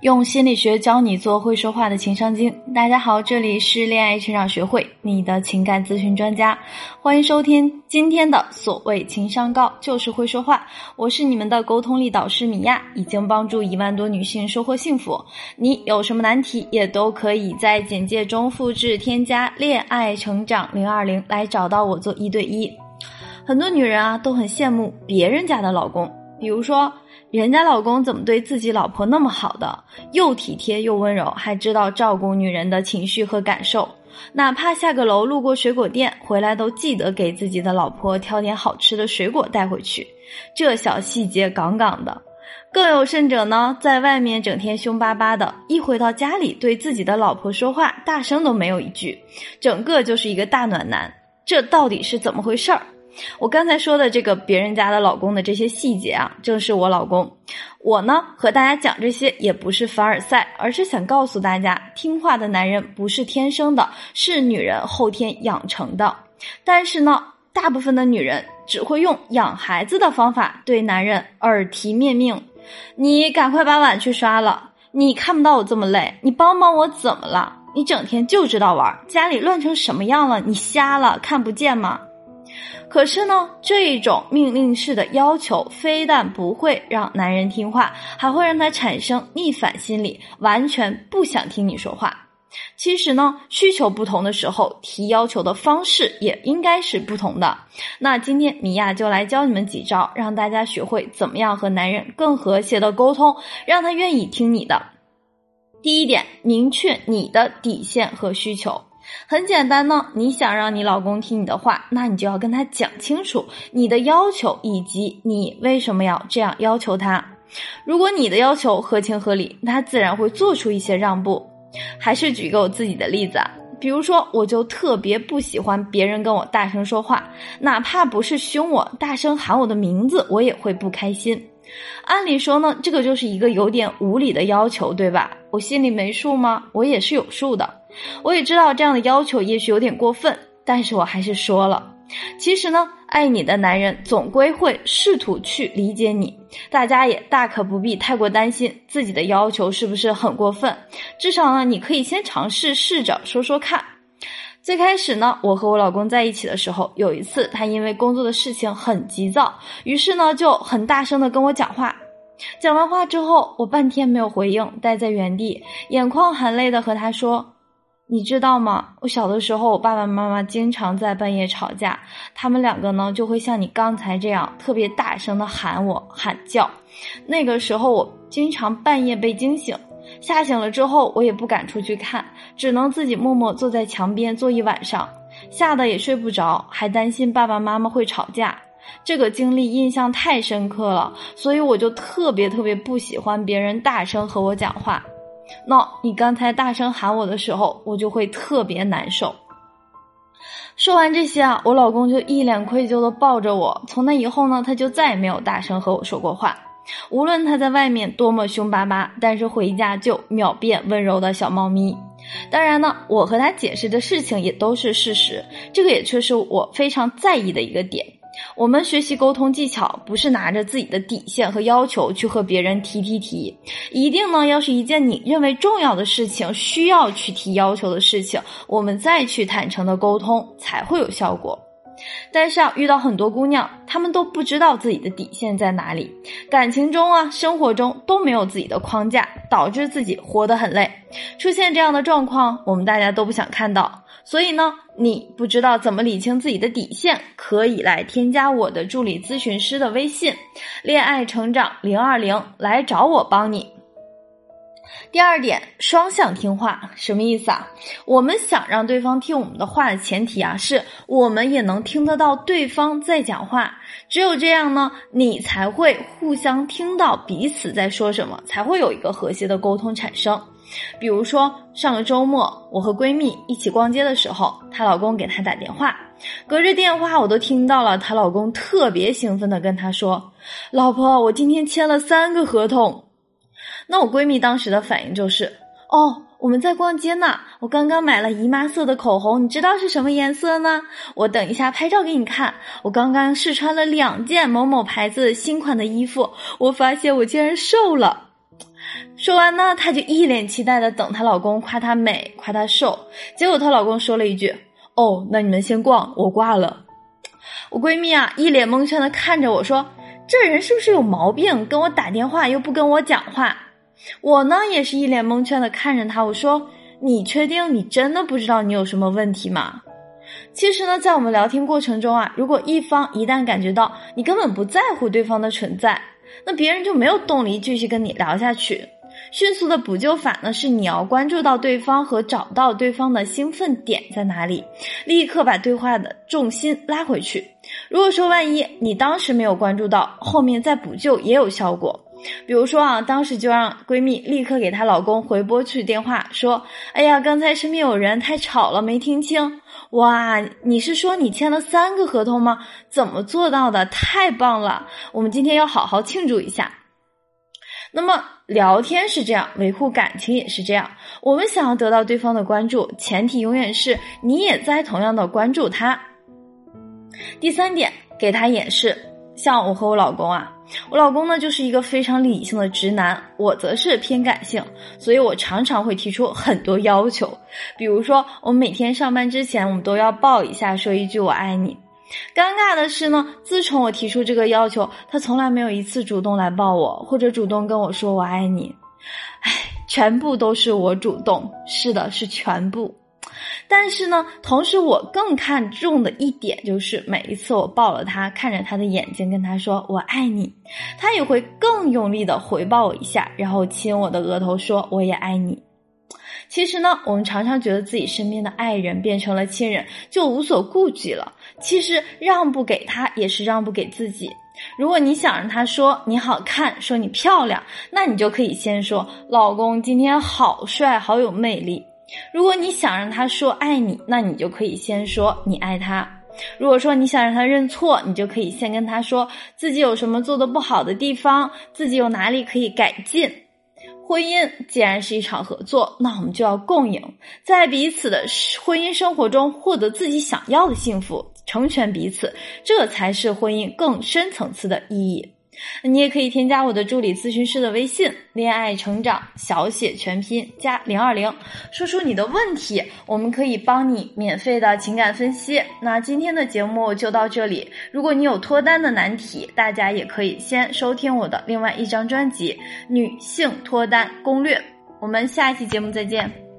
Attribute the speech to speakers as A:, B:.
A: 用心理学教你做会说话的情商精。大家好，这里是恋爱成长学会，你的情感咨询专家，欢迎收听今天的所谓情商高就是会说话。我是你们的沟通力导师米娅，已经帮助一万多女性收获幸福。你有什么难题，也都可以在简介中复制添加恋爱成长零二零来找到我做一对一。很多女人啊都很羡慕别人家的老公，比如说。人家老公怎么对自己老婆那么好的，又体贴又温柔，还知道照顾女人的情绪和感受，哪怕下个楼路过水果店，回来都记得给自己的老婆挑点好吃的水果带回去，这小细节杠杠的。更有甚者呢，在外面整天凶巴巴的，一回到家里对自己的老婆说话大声都没有一句，整个就是一个大暖男，这到底是怎么回事儿？我刚才说的这个别人家的老公的这些细节啊，正是我老公。我呢和大家讲这些也不是凡尔赛，而是想告诉大家，听话的男人不是天生的，是女人后天养成的。但是呢，大部分的女人只会用养孩子的方法对男人耳提面命：你赶快把碗去刷了，你看不到我这么累，你帮帮我怎么了？你整天就知道玩，家里乱成什么样了？你瞎了看不见吗？可是呢，这一种命令式的要求非但不会让男人听话，还会让他产生逆反心理，完全不想听你说话。其实呢，需求不同的时候，提要求的方式也应该是不同的。那今天米娅就来教你们几招，让大家学会怎么样和男人更和谐的沟通，让他愿意听你的。第一点，明确你的底线和需求。很简单呢，你想让你老公听你的话，那你就要跟他讲清楚你的要求以及你为什么要这样要求他。如果你的要求合情合理，他自然会做出一些让步。还是举个我自己的例子啊，比如说，我就特别不喜欢别人跟我大声说话，哪怕不是凶我，大声喊我的名字，我也会不开心。按理说呢，这个就是一个有点无理的要求，对吧？我心里没数吗？我也是有数的。我也知道这样的要求也许有点过分，但是我还是说了。其实呢，爱你的男人总归会试图去理解你，大家也大可不必太过担心自己的要求是不是很过分。至少呢，你可以先尝试试着说说看。最开始呢，我和我老公在一起的时候，有一次他因为工作的事情很急躁，于是呢就很大声的跟我讲话。讲完话之后，我半天没有回应，待在原地，眼眶含泪的和他说。你知道吗？我小的时候，我爸爸妈妈经常在半夜吵架，他们两个呢就会像你刚才这样特别大声的喊我喊叫。那个时候我经常半夜被惊醒，吓醒了之后我也不敢出去看，只能自己默默坐在墙边坐一晚上，吓得也睡不着，还担心爸爸妈妈会吵架。这个经历印象太深刻了，所以我就特别特别不喜欢别人大声和我讲话。那你刚才大声喊我的时候，我就会特别难受。说完这些啊，我老公就一脸愧疚的抱着我。从那以后呢，他就再也没有大声和我说过话。无论他在外面多么凶巴巴，但是回家就秒变温柔的小猫咪。当然呢，我和他解释的事情也都是事实，这个也却是我非常在意的一个点。我们学习沟通技巧，不是拿着自己的底线和要求去和别人提提提，一定呢要是一件你认为重要的事情，需要去提要求的事情，我们再去坦诚的沟通才会有效果。但是啊，遇到很多姑娘，她们都不知道自己的底线在哪里，感情中啊，生活中都没有自己的框架，导致自己活得很累。出现这样的状况，我们大家都不想看到。所以呢，你不知道怎么理清自己的底线，可以来添加我的助理咨询师的微信“恋爱成长零二零”来找我帮你。第二点，双向听话什么意思啊？我们想让对方听我们的话的前提啊，是我们也能听得到对方在讲话。只有这样呢，你才会互相听到彼此在说什么，才会有一个和谐的沟通产生。比如说，上个周末我和闺蜜一起逛街的时候，她老公给她打电话，隔着电话我都听到了她老公特别兴奋的跟她说：“老婆，我今天签了三个合同。”那我闺蜜当时的反应就是：“哦，我们在逛街呢，我刚刚买了姨妈色的口红，你知道是什么颜色呢？我等一下拍照给你看。我刚刚试穿了两件某某牌子新款的衣服，我发现我竟然瘦了。”说完呢，她就一脸期待的等她老公夸她美，夸她瘦。结果她老公说了一句：“哦，那你们先逛，我挂了。”我闺蜜啊，一脸蒙圈的看着我说：“这人是不是有毛病？跟我打电话又不跟我讲话。”我呢，也是一脸蒙圈的看着他，我说：“你确定你真的不知道你有什么问题吗？”其实呢，在我们聊天过程中啊，如果一方一旦感觉到你根本不在乎对方的存在，那别人就没有动力继续跟你聊下去。迅速的补救法呢，是你要关注到对方和找到对方的兴奋点在哪里，立刻把对话的重心拉回去。如果说万一你当时没有关注到，后面再补救也有效果。比如说啊，当时就让闺蜜立刻给她老公回拨去电话，说：“哎呀，刚才身边有人，太吵了，没听清。”哇，你是说你签了三个合同吗？怎么做到的？太棒了！我们今天要好好庆祝一下。那么聊天是这样，维护感情也是这样。我们想要得到对方的关注，前提永远是你也在同样的关注他。第三点，给他演示。像我和我老公啊，我老公呢就是一个非常理性的直男，我则是偏感性，所以我常常会提出很多要求。比如说，我每天上班之前，我们都要抱一下，说一句“我爱你”。尴尬的是呢，自从我提出这个要求，他从来没有一次主动来抱我，或者主动跟我说我爱你。唉，全部都是我主动，是的，是全部。但是呢，同时我更看重的一点就是，每一次我抱了他，看着他的眼睛，跟他说我爱你，他也会更用力的回抱我一下，然后亲我的额头，说我也爱你。其实呢，我们常常觉得自己身边的爱人变成了亲人，就无所顾忌了。其实让步给他，也是让步给自己。如果你想让他说你好看，说你漂亮，那你就可以先说老公今天好帅，好有魅力。如果你想让他说爱你，那你就可以先说你爱他。如果说你想让他认错，你就可以先跟他说自己有什么做的不好的地方，自己有哪里可以改进。婚姻既然是一场合作，那我们就要共赢，在彼此的婚姻生活中获得自己想要的幸福，成全彼此，这才是婚姻更深层次的意义。你也可以添加我的助理咨询师的微信“恋爱成长小写全拼加零二零”，说出你的问题，我们可以帮你免费的情感分析。那今天的节目就到这里，如果你有脱单的难题，大家也可以先收听我的另外一张专辑《女性脱单攻略》。我们下一期节目再见。